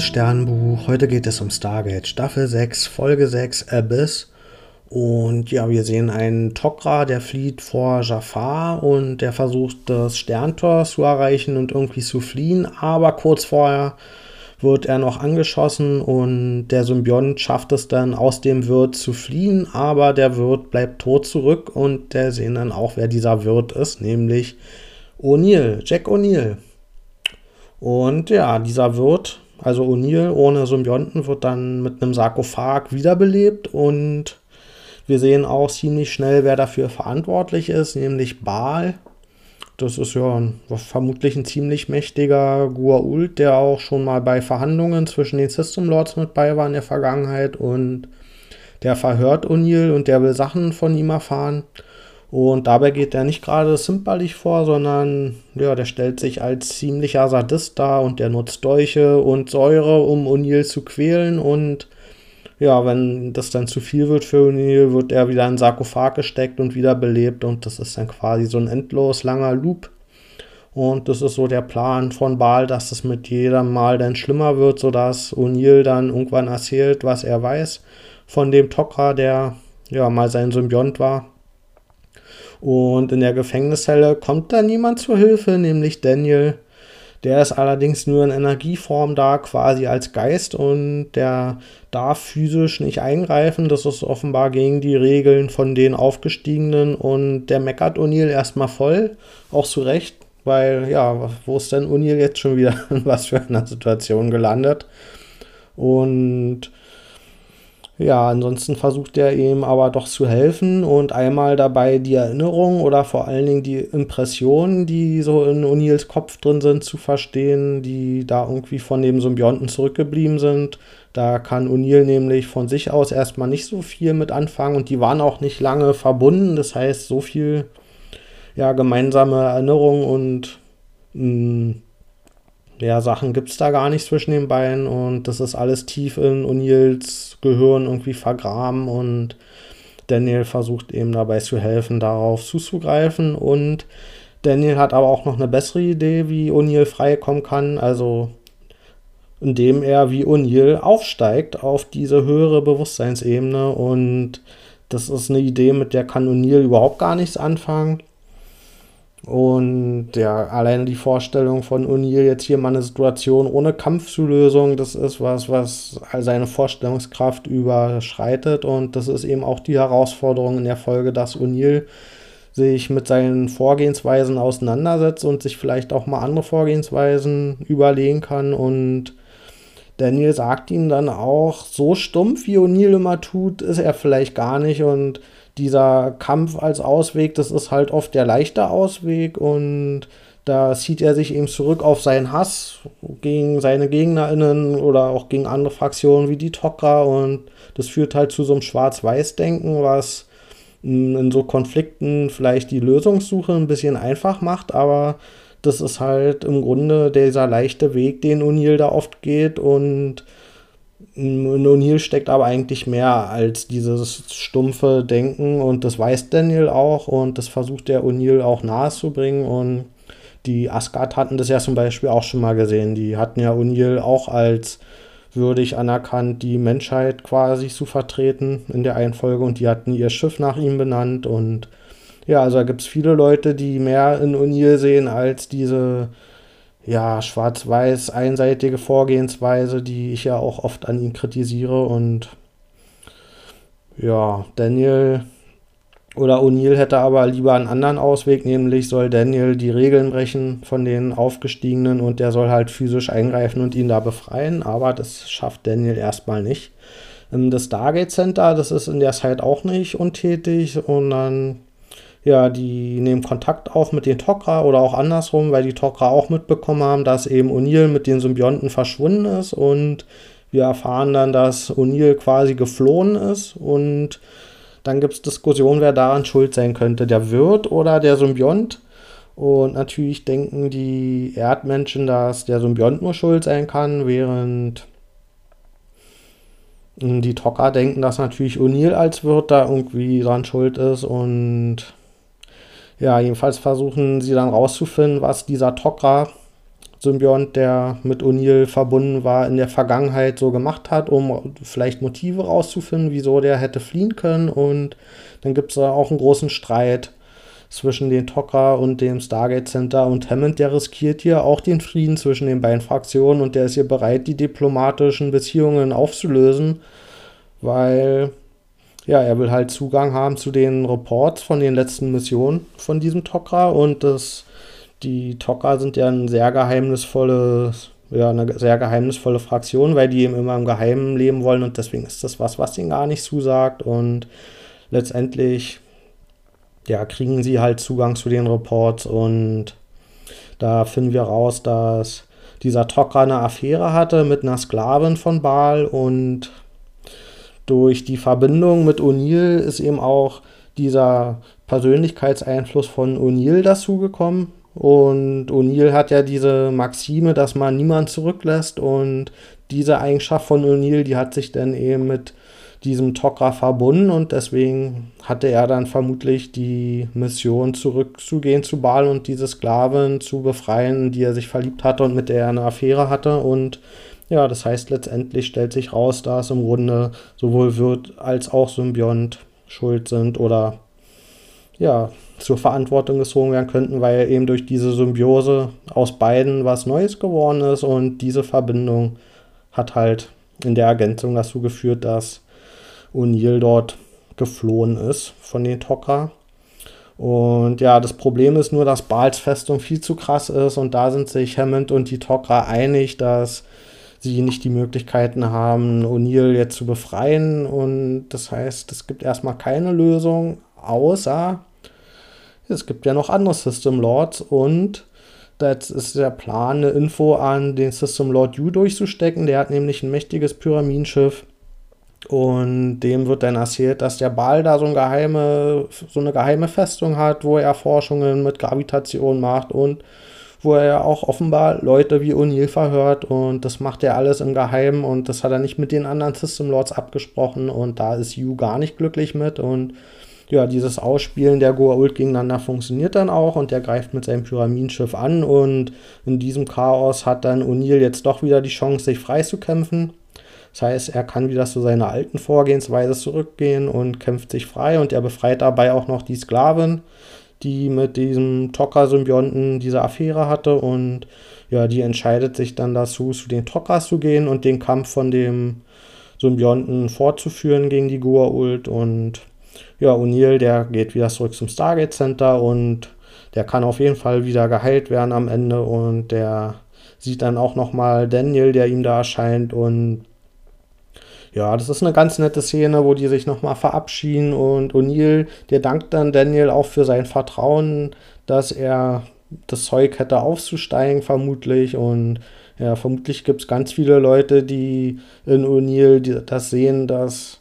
liebes Sternbuch, heute geht es um Stargate Staffel 6, Folge 6, Abyss. Und ja, wir sehen einen Tok'ra, der flieht vor Jafar und der versucht das Sterntor zu erreichen und irgendwie zu fliehen, aber kurz vorher wird er noch angeschossen und der Symbiont schafft es dann aus dem Wirt zu fliehen, aber der Wirt bleibt tot zurück und der sehen dann auch, wer dieser Wirt ist, nämlich O'Neill, Jack O'Neill. Und ja, dieser Wirt, also O'Neill ohne Symbionten, wird dann mit einem Sarkophag wiederbelebt und wir sehen auch ziemlich schnell, wer dafür verantwortlich ist, nämlich Baal. Das ist ja ein, vermutlich ein ziemlich mächtiger Gua'uld, der auch schon mal bei Verhandlungen zwischen den System Lords mit bei war in der Vergangenheit und der verhört O'Neill und der will Sachen von ihm erfahren. Und dabei geht er nicht gerade zimperlich vor, sondern ja, der stellt sich als ziemlicher Sadist dar und der nutzt Dolche und Säure, um O'Neill zu quälen. Und ja, wenn das dann zu viel wird für O'Neill, wird er wieder in Sarkophag gesteckt und wieder belebt. Und das ist dann quasi so ein endlos langer Loop. Und das ist so der Plan von Baal, dass es mit jedem Mal dann schlimmer wird, sodass O'Neill dann irgendwann erzählt, was er weiß von dem Tok'ra, der ja mal sein Symbiont war. Und in der Gefängniszelle kommt da niemand zur Hilfe, nämlich Daniel. Der ist allerdings nur in Energieform da, quasi als Geist und der darf physisch nicht eingreifen. Das ist offenbar gegen die Regeln von den Aufgestiegenen und der meckert O'Neill erstmal voll, auch zu Recht, weil ja, wo ist denn O'Neill jetzt schon wieder in was für einer Situation gelandet? Und ja, ansonsten versucht er ihm aber doch zu helfen und einmal dabei die Erinnerung oder vor allen Dingen die Impressionen, die so in O'Neills Kopf drin sind, zu verstehen, die da irgendwie von dem Symbionten zurückgeblieben sind. Da kann O'Neill nämlich von sich aus erstmal nicht so viel mit anfangen und die waren auch nicht lange verbunden. Das heißt, so viel ja, gemeinsame Erinnerung und mh, hm, ja, Sachen gibt es da gar nicht zwischen den beiden und das ist alles tief in O'Neills Gehirn irgendwie vergraben und Daniel versucht eben dabei zu helfen, darauf zuzugreifen und Daniel hat aber auch noch eine bessere Idee, wie O'Neill freikommen kann, also indem er wie O'Neill aufsteigt auf diese höhere Bewusstseinsebene und das ist eine Idee, mit der kann O'Neill überhaupt gar nichts anfangen. Und ja, alleine die Vorstellung von O'Neill jetzt hier mal eine Situation ohne Kampf zu lösen, das ist was, was seine Vorstellungskraft überschreitet. Und das ist eben auch die Herausforderung in der Folge, dass O'Neill sich mit seinen Vorgehensweisen auseinandersetzt und sich vielleicht auch mal andere Vorgehensweisen überlegen kann. Und Daniel sagt ihm dann auch, so stumpf wie O'Neill immer tut, ist er vielleicht gar nicht. Und dieser Kampf als Ausweg, das ist halt oft der leichte Ausweg und da zieht er sich eben zurück auf seinen Hass gegen seine GegnerInnen oder auch gegen andere Fraktionen wie die Tok'ra und das führt halt zu so einem Schwarz-Weiß-Denken, was in so Konflikten vielleicht die Lösungssuche ein bisschen einfach macht, aber das ist halt im Grunde dieser leichte Weg, den O'Neill da oft geht und in O'Neill steckt aber eigentlich mehr als dieses stumpfe Denken und das weiß Daniel auch und das versucht der O'Neill auch nahezubringen und die Asgard hatten das ja zum Beispiel auch schon mal gesehen. Die hatten ja O'Neill auch als würdig anerkannt, die Menschheit quasi zu vertreten in der Einfolge und die hatten ihr Schiff nach ihm benannt und ja, also da gibt es viele Leute, die mehr in O'Neill sehen als diese ja, schwarz-weiß einseitige Vorgehensweise, die ich ja auch oft an ihm kritisiere. Und ja, Daniel oder O'Neill hätte aber lieber einen anderen Ausweg, nämlich soll Daniel die Regeln brechen von den Aufgestiegenen und der soll halt physisch eingreifen und ihn da befreien. Aber das schafft Daniel erstmal nicht. Das Stargate Center, das ist in der Zeit auch nicht untätig und dann ja, die nehmen Kontakt auf mit den Tok'ra oder auch andersrum, weil die Tok'ra auch mitbekommen haben, dass eben O'Neill mit den Symbionten verschwunden ist. Und wir erfahren dann, dass O'Neill quasi geflohen ist. Und dann gibt es Diskussionen, wer daran schuld sein könnte, der Wirt oder der Symbiont. Und natürlich denken die Erdmenschen, dass der Symbiont nur schuld sein kann, während die Tok'ra denken, dass natürlich O'Neill als Wirt da irgendwie dran schuld ist. Und ja, jedenfalls versuchen sie dann rauszufinden, was dieser Tok'ra Symbiont, der mit O'Neill verbunden war, in der Vergangenheit so gemacht hat, um vielleicht Motive rauszufinden, wieso der hätte fliehen können. Und dann gibt es da auch einen großen Streit zwischen den Tok'ra und dem Stargate Center und Hammond, der riskiert hier auch den Frieden zwischen den beiden Fraktionen und der ist hier bereit, die diplomatischen Beziehungen aufzulösen, weil ja, er will halt Zugang haben zu den Reports von den letzten Missionen von diesem Tok'ra und das, die Tok'ra sind ja ein sehr geheimnisvolles, ja, eine sehr geheimnisvolle Fraktion, weil die eben immer im Geheimen leben wollen und deswegen ist das was, was ihnen gar nicht zusagt und letztendlich ja, kriegen sie halt Zugang zu den Reports und da finden wir raus, dass dieser Tok'ra eine Affäre hatte mit einer Sklavin von Baal und durch die Verbindung mit O'Neill ist eben auch dieser Persönlichkeitseinfluss von O'Neill dazugekommen. Und O'Neill hat ja diese Maxime, dass man niemand zurücklässt. Und diese Eigenschaft von O'Neill, die hat sich dann eben mit diesem Tok'ra verbunden und deswegen hatte er dann vermutlich die Mission zurückzugehen zu Baal und diese Sklavin zu befreien, die er sich verliebt hatte und mit der er eine Affäre hatte und ja, das heißt letztendlich stellt sich raus, dass im Grunde sowohl Wirt als auch Symbiont schuld sind oder ja, zur Verantwortung gezogen werden könnten, weil eben durch diese Symbiose aus beiden was Neues geworden ist und diese Verbindung hat halt in der Ergänzung dazu geführt, dass O'Neill dort geflohen ist von den Tok'ra. Und ja, das Problem ist nur, dass Baals Festung viel zu krass ist und da sind sich Hammond und die Tok'ra einig, dass sie nicht die Möglichkeiten haben, O'Neill jetzt zu befreien. Und das heißt, es gibt erstmal keine Lösung, außer es gibt ja noch andere System Lords und das ist der Plan, eine Info an den System Lord Yu durchzustecken. Der hat nämlich ein mächtiges Pyramidenschiff und dem wird dann erzählt, dass der Ball da so, ein geheime, so eine geheime Festung hat, wo er Forschungen mit Gravitation macht und wo er auch offenbar Leute wie O'Neill verhört und das macht er alles im Geheimen und das hat er nicht mit den anderen System Lords abgesprochen und da ist Yu gar nicht glücklich mit und ja, dieses Ausspielen der Goa'uld gegeneinander funktioniert dann auch und er greift mit seinem Pyramidenschiff an und in diesem Chaos hat dann O'Neill jetzt doch wieder die Chance, sich freizukämpfen. Das heißt, er kann wieder zu seiner alten Vorgehensweise zurückgehen und kämpft sich frei und er befreit dabei auch noch die Sklavin, die mit diesem Tocker-Symbionten diese Affäre hatte und ja, die entscheidet sich dann dazu, zu den Tockers zu gehen und den Kampf von dem Symbionten fortzuführen gegen die Goa'uld und ja, O'Neill, der geht wieder zurück zum Stargate Center und der kann auf jeden Fall wieder geheilt werden am Ende und der sieht dann auch nochmal Daniel, der ihm da erscheint und ja, das ist eine ganz nette Szene, wo die sich nochmal verabschieden und O'Neill, der dankt dann Daniel auch für sein Vertrauen, dass er das Zeug hätte aufzusteigen, vermutlich. Und ja, vermutlich gibt es ganz viele Leute, die in O'Neill das sehen, dass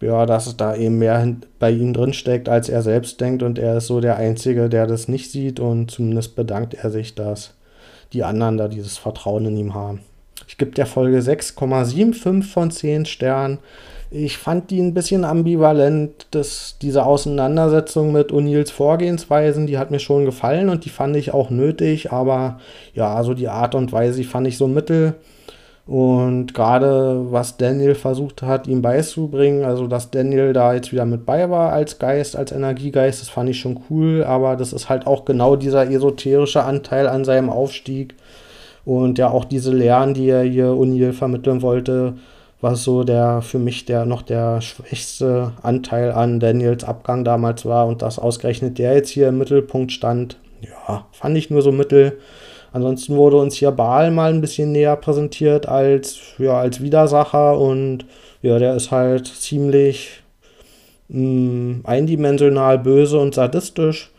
ja, dass da eben mehr bei ihm drin steckt, als er selbst denkt. Und er ist so der Einzige, der das nicht sieht. Und zumindest bedankt er sich, dass die anderen da dieses Vertrauen in ihm haben. Ich gebe der Folge 6,75 von 10 Sternen. Ich fand die ein bisschen ambivalent, dass diese Auseinandersetzung mit O'Neills Vorgehensweisen, die hat mir schon gefallen und die fand ich auch nötig, aber ja, also die Art und Weise, die fand ich so mittel. Und gerade was Daniel versucht hat, ihm beizubringen, also dass Daniel da jetzt wieder mit bei war als Geist, als Energiegeist, das fand ich schon cool, aber das ist halt auch genau dieser esoterische Anteil an seinem Aufstieg, und ja, auch diese Lehren, die er hier O'Neill vermitteln wollte, was so der für mich der noch der schwächste Anteil an Daniels Abgang damals war und dass ausgerechnet der jetzt hier im Mittelpunkt stand, ja, fand ich nur so mittel. Ansonsten wurde uns hier Baal mal ein bisschen näher präsentiert als, ja, als Widersacher und ja, der ist halt ziemlich mh, mm, eindimensional böse und sadistisch.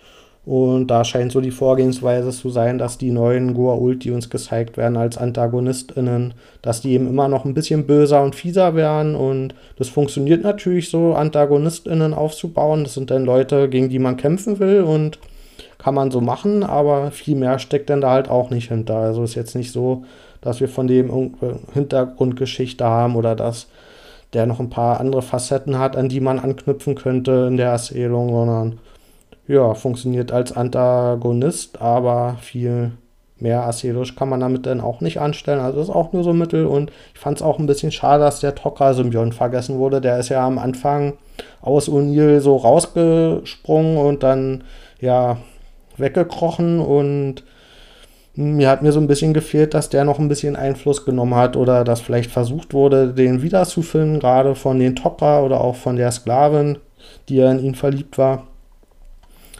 Und da scheint so die Vorgehensweise zu sein, dass die neuen Goa'uld, die uns gezeigt werden als AntagonistInnen, dass die eben immer noch ein bisschen böser und fieser werden. Und das funktioniert natürlich so, AntagonistInnen aufzubauen. Das sind dann Leute, gegen die man kämpfen will und kann man so machen, aber viel mehr steckt dann da halt auch nicht hinter. Also ist jetzt nicht so, dass wir von dem Hintergrundgeschichte haben oder dass der noch ein paar andere Facetten hat, an die man anknüpfen könnte in der Erzählung, sondern ja, funktioniert als Antagonist, aber viel mehr Aserisch kann man damit dann auch nicht anstellen. Also ist auch nur so Mittel. Und ich fand es auch ein bisschen schade, dass der Tok'ra-Symbiont vergessen wurde. Der ist ja am Anfang aus O'Neill so rausgesprungen und dann ja weggekrochen und mir hat mir so ein bisschen gefehlt, dass der noch ein bisschen Einfluss genommen hat oder dass vielleicht versucht wurde, den wiederzufinden, gerade von den Tok'ra oder auch von der Sklavin, die ja in ihn verliebt war.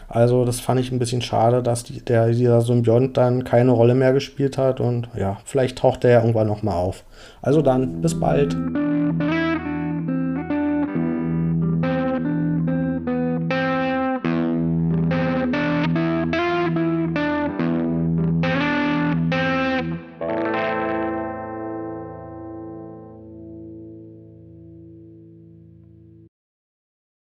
Also das fand ich ein bisschen schade, dass die, der, dieser Symbiont dann keine Rolle mehr gespielt hat und ja, vielleicht taucht der ja irgendwann nochmal auf. Also dann, bis bald.